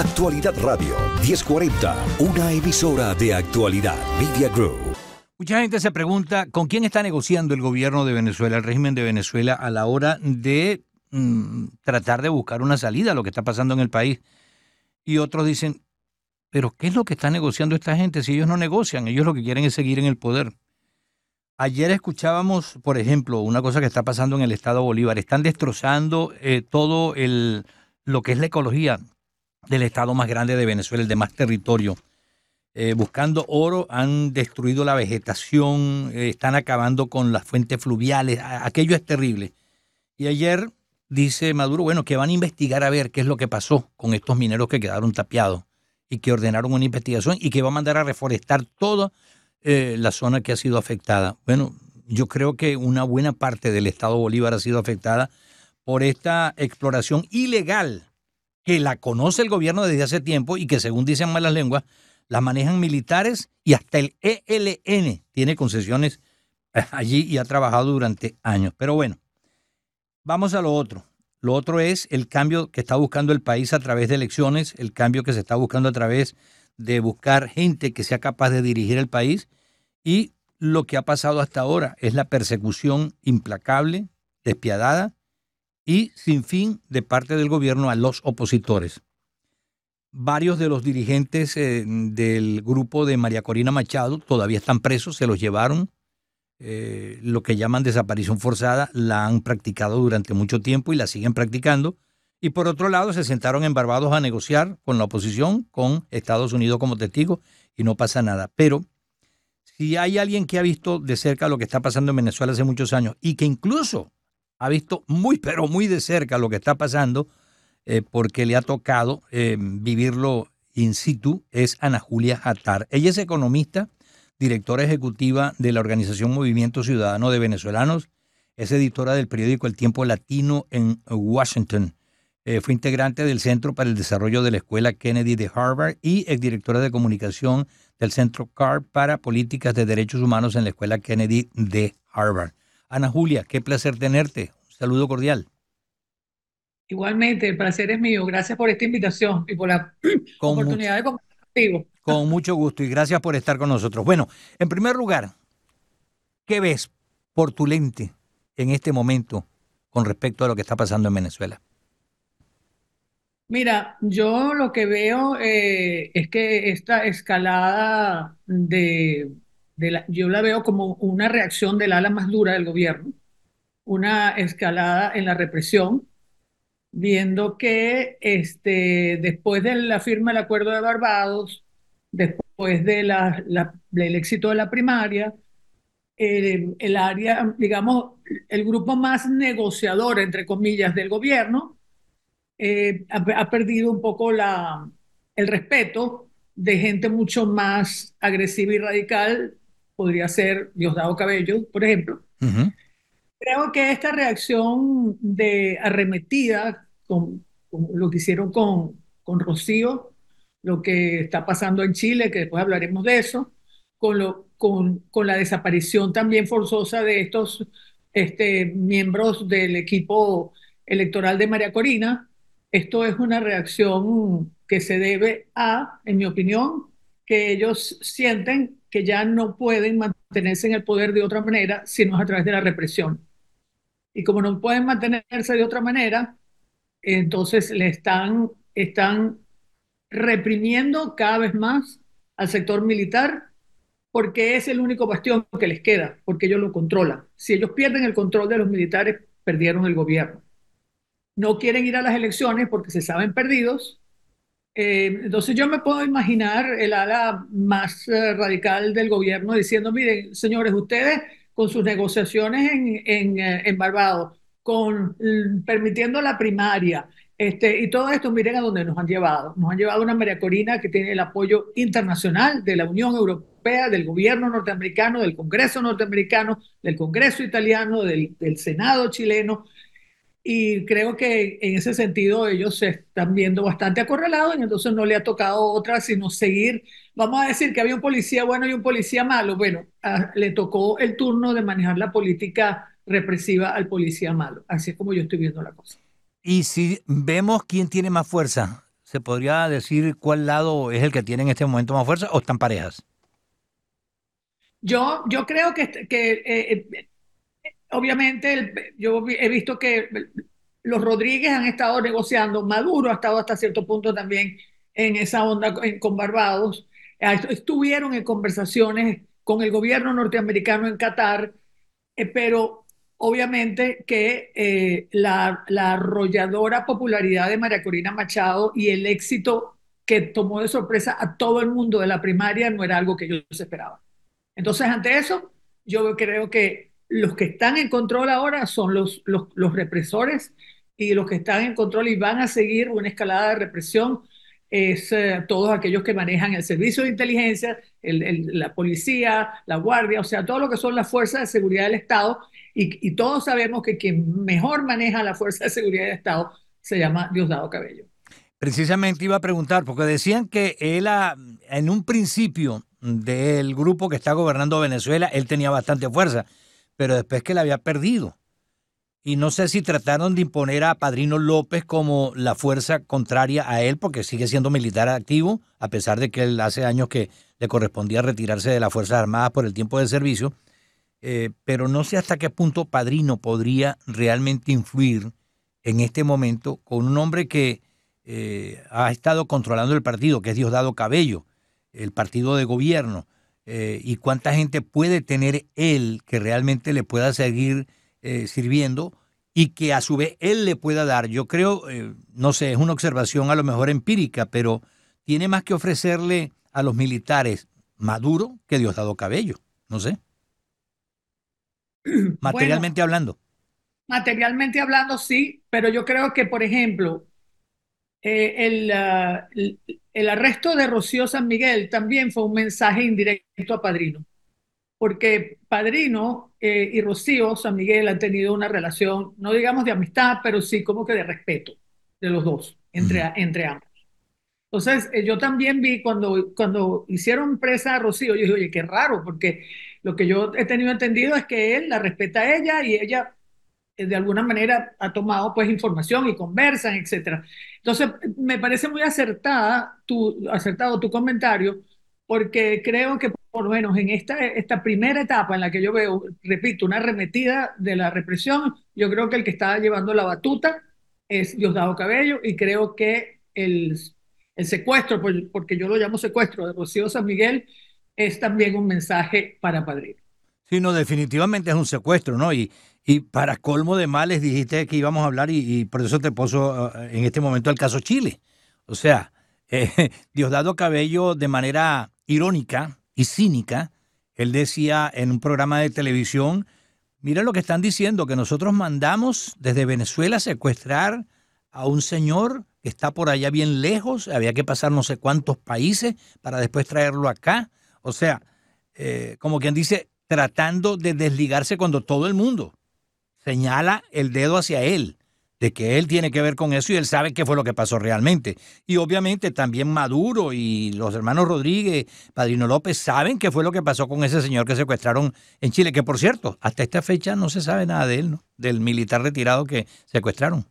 Actualidad Radio 1040, una emisora de actualidad Media Group. Mucha gente se pregunta con quién está negociando el gobierno de Venezuela, el régimen de Venezuela, a la hora de mm, tratar de buscar una salida a lo que está pasando en el país. Y otros dicen, pero ¿qué es lo que está negociando esta gente si ellos no negocian? Ellos lo que quieren es seguir en el poder. Ayer escuchábamos, por ejemplo, una cosa que está pasando en el estado Bolívar. Están destrozando eh, todo el, lo que es la ecología del estado más grande de Venezuela, el de más territorio. Eh, buscando oro, han destruido la vegetación, eh, están acabando con las fuentes fluviales. Aquello es terrible. Y ayer dice Maduro, bueno, que van a investigar a ver qué es lo que pasó con estos mineros que quedaron tapiados y que ordenaron una investigación y que va a mandar a reforestar toda eh, la zona que ha sido afectada. Bueno, yo creo que una buena parte del Estado Bolívar ha sido afectada por esta exploración ilegal que la conoce el gobierno desde hace tiempo y que según dicen malas lenguas, la manejan militares y hasta el ELN tiene concesiones allí y ha trabajado durante años. Pero bueno, vamos a lo otro. Lo otro es el cambio que está buscando el país a través de elecciones, el cambio que se está buscando a través de buscar gente que sea capaz de dirigir el país y lo que ha pasado hasta ahora es la persecución implacable, despiadada y sin fin de parte del gobierno a los opositores. Varios de los dirigentes eh, del grupo de María Corina Machado todavía están presos, se los llevaron eh, lo que llaman desaparición forzada, la han practicado durante mucho tiempo y la siguen practicando. Y por otro lado, se sentaron en Barbados a negociar con la oposición, con Estados Unidos como testigo, y no pasa nada. Pero si hay alguien que ha visto de cerca lo que está pasando en Venezuela hace muchos años y que incluso ha visto muy, pero muy de cerca lo que está pasando, eh, porque le ha tocado eh, vivirlo in situ, es Ana Julia Jatar. Ella es economista directora ejecutiva de la organización Movimiento Ciudadano de Venezolanos, es editora del periódico El Tiempo Latino en Washington. Eh, fue integrante del Centro para el Desarrollo de la Escuela Kennedy de Harvard y exdirectora de comunicación del Centro CARP para Políticas de Derechos Humanos en la Escuela Kennedy de Harvard. Ana Julia, qué placer tenerte. Un saludo cordial. Igualmente, el placer es mío. Gracias por esta invitación y por la oportunidad de compartir contigo. Con mucho gusto y gracias por estar con nosotros. Bueno, en primer lugar, ¿qué ves por tu lente en este momento con respecto a lo que está pasando en Venezuela? Mira, yo lo que veo eh, es que esta escalada de, de la, yo la veo como una reacción del ala más dura del gobierno, una escalada en la represión, viendo que este, después de la firma del Acuerdo de Barbados, después de la, del éxito de la primaria, el, área, digamos, el grupo más negociador, entre comillas, del gobierno, eh, ha, perdido un poco la, el respeto de gente mucho más agresiva y radical, podría ser Diosdado Cabello, por ejemplo. Creo que esta reacción de arremetida, con, con lo que hicieron con, con Rocío, lo que está pasando en Chile, que después hablaremos de eso, con, lo, con, con la desaparición también forzosa de estos este, miembros del equipo electoral de María Corina. Esto es una reacción que se debe a, en mi opinión, que ellos sienten que ya no pueden mantenerse en el poder de otra manera, sino a través de la represión. Y como no pueden mantenerse de otra manera, entonces le están, están reprimiendo cada vez más al sector militar porque es el único bastión que les queda, porque ellos lo controlan. Si ellos pierden el control de los militares, perdieron el gobierno. No quieren ir a las elecciones porque se saben perdidos. Eh, entonces yo me puedo imaginar el ala más eh, radical del gobierno diciendo, miren, señores, ustedes con sus negociaciones en, en, eh, en Barbados, con permitiendo la primaria, este, y todo esto, miren a dónde nos han llevado. Nos han llevado una María Corina que tiene el apoyo internacional de la Unión Europea, del gobierno norteamericano, del Congreso norteamericano, del Congreso italiano, del, del Senado chileno. Y creo que en ese sentido ellos se están viendo bastante acorralados y entonces no le ha tocado otra sino seguir. Vamos a decir que había un policía bueno y un policía malo. Bueno, le tocó el turno de manejar la política represiva al policía malo. Así es como yo estoy viendo la cosa. Y si vemos quién tiene más fuerza, ¿Se podría decir cuál lado es el que tiene en este momento más fuerza o están parejas? Yo, yo creo que, que eh, obviamente yo he visto que los Rodríguez han estado negociando, Maduro ha estado hasta cierto punto también en esa onda con Barbados, estuvieron en conversaciones con el gobierno norteamericano en Qatar, eh, pero obviamente que eh, la, arrolladora popularidad de María Corina Machado y el éxito que tomó de sorpresa a todo el mundo de la primaria no era algo que ellos esperaban. Entonces, ante eso, yo creo que los que están en control ahora son los, los, represores y los que están en control y van a seguir una escalada de represión es eh, todos aquellos que manejan el servicio de inteligencia, la policía, la guardia, o sea, todo lo que son las fuerzas de seguridad del Estado. Y, todos sabemos que quien mejor maneja la fuerza de seguridad del Estado se llama Diosdado Cabello. Precisamente iba a preguntar, porque decían que él en un principio del grupo que está gobernando Venezuela, él tenía bastante fuerza, pero después que la había perdido. Y no sé si trataron de imponer a Padrino López como la fuerza contraria a él, porque sigue siendo militar activo, a pesar de que él hace años que le correspondía retirarse de las Fuerzas Armadas por el tiempo de servicio. Eh, pero no sé hasta qué punto Padrino podría realmente influir en este momento con un hombre que eh, ha estado controlando el partido, que es Diosdado Cabello, el partido de gobierno, eh, y cuánta gente puede tener él que realmente le pueda seguir eh, sirviendo y que a su vez él le pueda dar. Yo creo, eh, no sé, es una observación a lo mejor empírica, pero tiene más que ofrecerle a los militares Maduro que Diosdado Cabello, no sé. Materialmente hablando. Materialmente hablando, sí, pero yo creo que, por ejemplo, eh, el, ah, el, arresto de Rocío San Miguel también fue un mensaje indirecto a Padrino porque Padrino eh, y Rocío San Miguel han tenido una relación, no digamos de amistad, pero sí como que de respeto de los dos, entre, entre ambos. Entonces, eh, yo también vi cuando, cuando hicieron presa a Rocío, yo dije, oye, qué raro, porque lo que yo he tenido entendido es que él la respeta a ella y ella de alguna manera ha tomado pues información y conversan, etcétera. Entonces, me parece muy acertada tu, acertado tu comentario, porque creo que por lo menos en esta, esta primera etapa en la que yo veo, repito, una arremetida de la represión, yo creo que el que está llevando la batuta es Diosdado Cabello y creo que el, el secuestro, porque yo lo llamo secuestro de Rocío San Miguel, es también un mensaje para Padrino. Sí, no, definitivamente es un secuestro, ¿no? Y, y para colmo de males dijiste que íbamos a hablar y, por eso te puso eh, en este momento el caso Chile. O sea, eh, Diosdado Cabello de manera irónica y cínica, él decía en un programa de televisión, mira lo que están diciendo, que nosotros mandamos desde Venezuela secuestrar a un señor que está por allá bien lejos, había que pasar no sé cuántos países para después traerlo acá. O sea, eh, como quien dice, tratando de desligarse cuando todo el mundo señala el dedo hacia él de que él tiene que ver con eso y él sabe qué fue lo que pasó realmente. Y obviamente también Maduro y los hermanos Rodríguez, Padrino López, saben qué fue lo que pasó con ese señor que secuestraron en Chile, que por cierto, hasta esta fecha no se sabe nada de él, ¿no? Del militar retirado que secuestraron.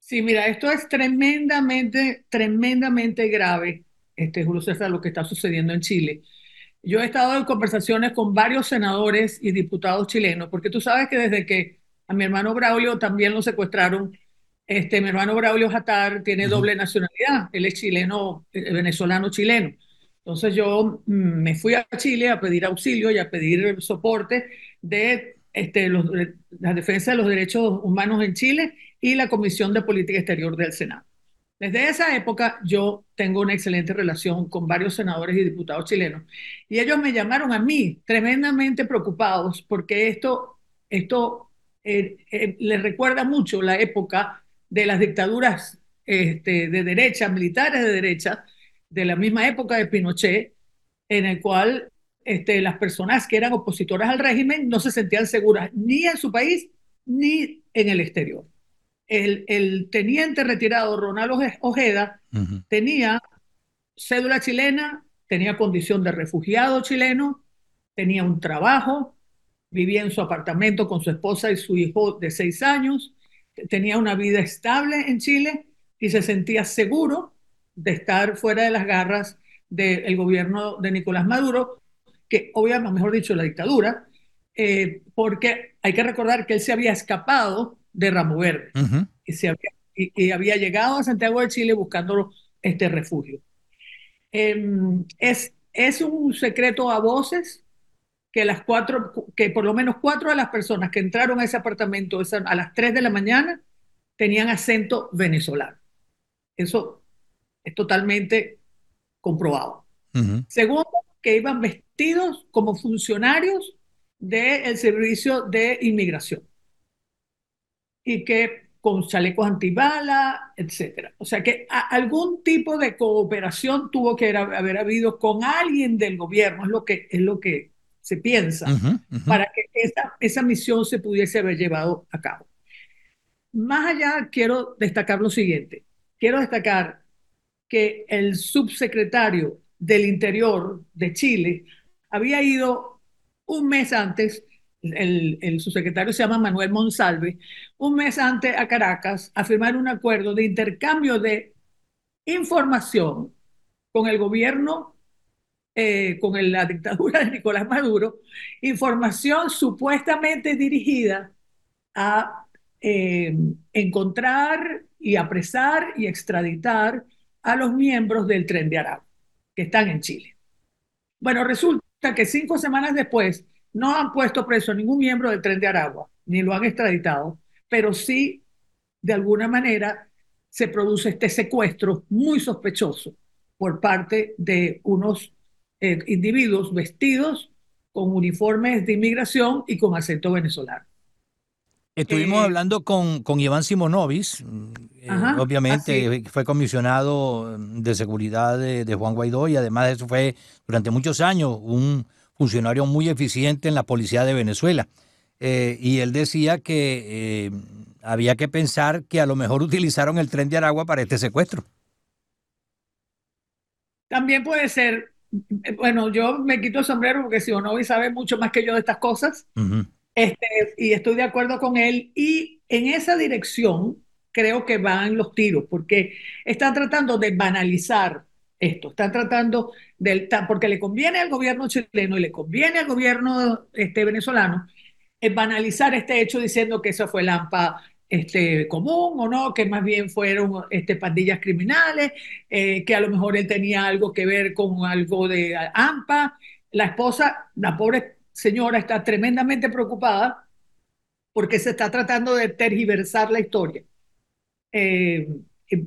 Sí, mira, esto es tremendamente, tremendamente grave, este, Julio César, lo que está sucediendo en Chile. Yo he estado en conversaciones con varios senadores y diputados chilenos, porque tú sabes que desde que a mi hermano Braulio también lo secuestraron. Este, mi hermano Braulio Jatar tiene doble nacionalidad, él es chileno, eh, venezolano chileno. Entonces yo mm, me fui a Chile a pedir auxilio y a pedir soporte de este, la defensa de los derechos humanos en Chile y la Comisión de Política Exterior del Senado. Desde esa época yo tengo una excelente relación con varios senadores y diputados chilenos y ellos me llamaron a mí tremendamente preocupados porque esto, esto eh, eh, le recuerda mucho la época de las dictaduras este, de derecha, militares de derecha, de la misma época de Pinochet, en el cual este, las personas que eran opositoras al régimen no se sentían seguras ni en su país ni en el exterior. El, el teniente retirado Ronaldo Ojeda tenía cédula chilena, tenía condición de refugiado chileno, tenía un trabajo, vivía en su apartamento con su esposa y su hijo de seis años, tenía una vida estable en Chile y se sentía seguro de estar fuera de las garras del gobierno de Nicolás Maduro, que obviamente, mejor dicho, la dictadura, eh, porque hay que recordar que él se había escapado de Ramo Verde. Y, se había, y, había llegado a Santiago de Chile buscando este refugio. Em, es, es un secreto a voces que las cuatro, que por lo menos cuatro de las personas que entraron a ese apartamento a las 3 de la mañana tenían acento venezolano. Eso es totalmente comprobado. Segundo, que iban vestidos como funcionarios del servicio de inmigración y que con chalecos antibala, etcétera. O sea que algún tipo de cooperación tuvo que haber, habido con alguien del gobierno, es lo que, es lo que se piensa, para que esa, esa misión se pudiese haber llevado a cabo. Más allá, quiero destacar lo siguiente. Quiero destacar que el subsecretario del Interior de Chile había ido un mes antes, el, el, subsecretario se llama Manuel Monsalve, un mes antes a Caracas a firmar un acuerdo de intercambio de información con el gobierno eh, con la dictadura de Nicolás Maduro, información supuestamente dirigida a eh, encontrar y apresar y extraditar a los miembros del tren de Aragua, que están en Chile. Bueno, resulta que cinco semanas después no han puesto preso a ningún miembro del tren de Aragua, ni lo han extraditado, pero sí, de alguna manera, se produce este secuestro muy sospechoso por parte de unos eh, individuos vestidos con uniformes de inmigración y con acento venezolano. Estuvimos eh, hablando con, con Iván Simonovis, eh, obviamente fue comisionado de seguridad de, Juan Guaidó y además de eso fue durante muchos años un funcionario muy eficiente en la policía de Venezuela. y él decía que había que pensar que a lo mejor utilizaron el tren de Aragua para este secuestro. También puede ser, bueno, yo me quito el sombrero porque Simonovi sabe mucho más que yo de estas cosas. este, y estoy de acuerdo con él. Y en esa dirección creo que van los tiros, porque están tratando de banalizar esto, están tratando de, porque le conviene al gobierno chileno y le conviene al gobierno este, venezolano, es banalizar este hecho diciendo que eso fue Lampa este, común o no, que más bien fueron este, pandillas criminales, eh, que a lo mejor él tenía algo que ver con algo de AMPA. La esposa, la pobre señora, está tremendamente preocupada porque se está tratando de tergiversar la historia. Eh,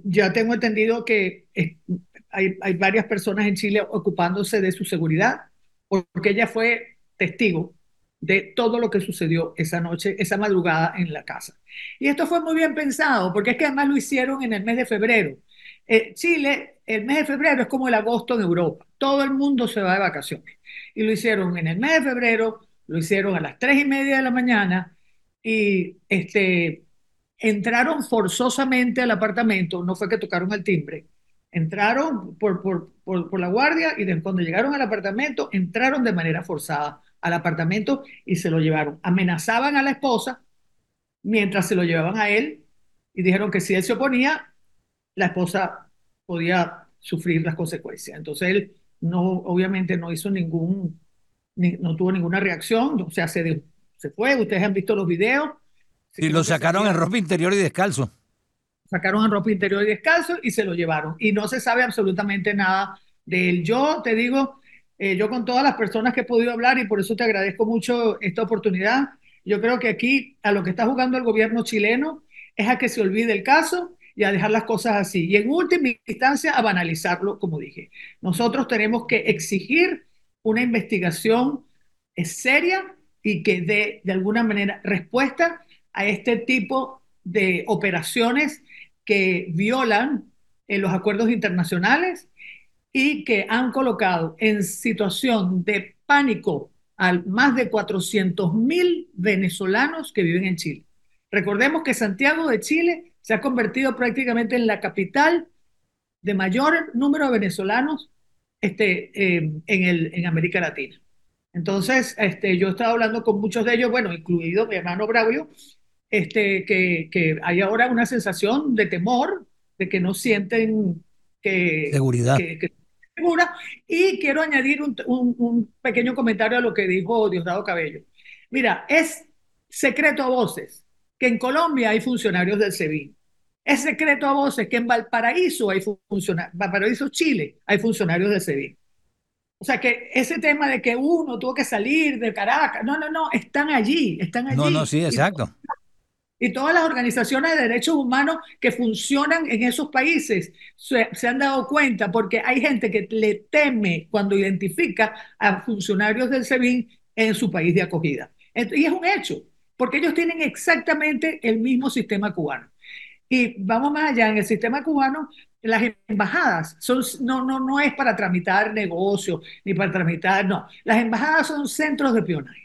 ya tengo entendido que hay, hay varias personas en Chile ocupándose de su seguridad, porque ella fue testigo de todo lo que sucedió esa noche, esa madrugada en la casa. Y esto fue muy bien pensado, porque es que además lo hicieron en el mes de febrero. Eh, Chile, el mes de febrero es como el agosto en Europa. Todo el mundo se va de vacaciones. Y lo hicieron en el mes de febrero, lo hicieron a las tres y media de la mañana y este, entraron forzosamente al apartamento, no fue que tocaron el timbre, entraron por, por, por, la guardia y de, cuando llegaron al apartamento entraron de manera forzada al apartamento y se lo llevaron. Amenazaban a la esposa mientras se lo llevaban a él y dijeron que si él se oponía, la esposa podía sufrir las consecuencias. Entonces él no, obviamente no hizo ningún, no tuvo ninguna reacción, o sea, se, se fue, ustedes han visto los videos. Y lo sacaron en ropa interior y descalzo. Sacaron en ropa interior y descalzo y se lo llevaron. Y no se sabe absolutamente nada de él. Yo te digo, eh, yo con todas las personas que he podido hablar y por eso te agradezco mucho esta oportunidad, yo creo que aquí a lo que está jugando el gobierno chileno es a que se olvide el caso y a dejar las cosas así. Y en última instancia a banalizarlo, como dije. Nosotros tenemos que exigir una investigación seria y que dé de alguna manera respuesta a este tipo de operaciones que violan en los acuerdos internacionales y que han colocado en situación de pánico a más de 400 mil venezolanos que viven en Chile. Recordemos que Santiago de Chile se ha convertido prácticamente en la capital de mayor número de venezolanos este, eh, en, el, en América Latina. Entonces, este, yo he estado hablando con muchos de ellos, bueno, incluido mi hermano Braulio, este, que, que hay ahora una sensación de temor, de que no sienten que, seguridad. Segura. Y quiero añadir un, un, pequeño comentario a lo que dijo Diosdado Cabello. Mira, es secreto a voces que en Colombia hay funcionarios del SEBIN. Es secreto a voces que en Valparaíso hay funcionarios, Valparaíso, Chile, hay funcionarios del SEBIN. O sea que ese tema de que uno tuvo que salir de Caracas, no, no, no, están allí, están allí. No, no, sí, exacto. Y, todas las organizaciones de derechos humanos que funcionan en esos países se, han dado cuenta porque hay gente que le teme cuando identifica a funcionarios del SEBIN en su país de acogida. Y es un hecho, porque ellos tienen exactamente el mismo sistema cubano. Y vamos más allá, en el sistema cubano las embajadas son, no, no, no es para tramitar negocios ni para tramitar, no. Las embajadas son centros de espionaje.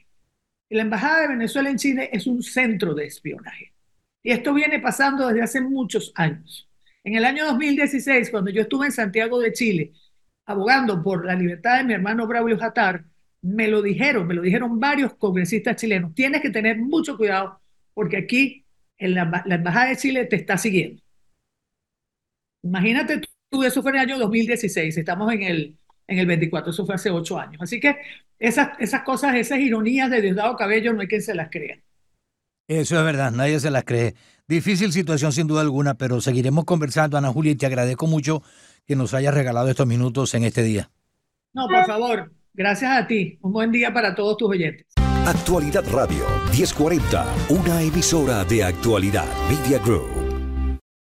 La embajada de Venezuela en Chile es un centro de espionaje. Y esto viene pasando desde hace muchos años. En el año 2016, cuando yo estuve en Santiago de Chile, abogando por la libertad de mi hermano Braulio Jatar, me lo dijeron, me lo dijeron varios congresistas chilenos. Tienes que tener mucho cuidado porque aquí la, la embajada de Chile te está siguiendo Imagínate tú, eso fue en el año 2016, estamos en el, en el 24, eso fue hace ocho años. Así que esas, esas cosas, esas ironías de Diosdado Cabello, no hay quien se las crea. Eso es verdad, nadie se las cree. Difícil situación sin duda alguna, pero seguiremos conversando, Ana Julia, y te agradezco mucho que nos hayas regalado estos minutos en este día. No, por favor, gracias a ti. Un buen día para todos tus oyentes. Actualidad Radio 1040, una emisora de actualidad Media Group.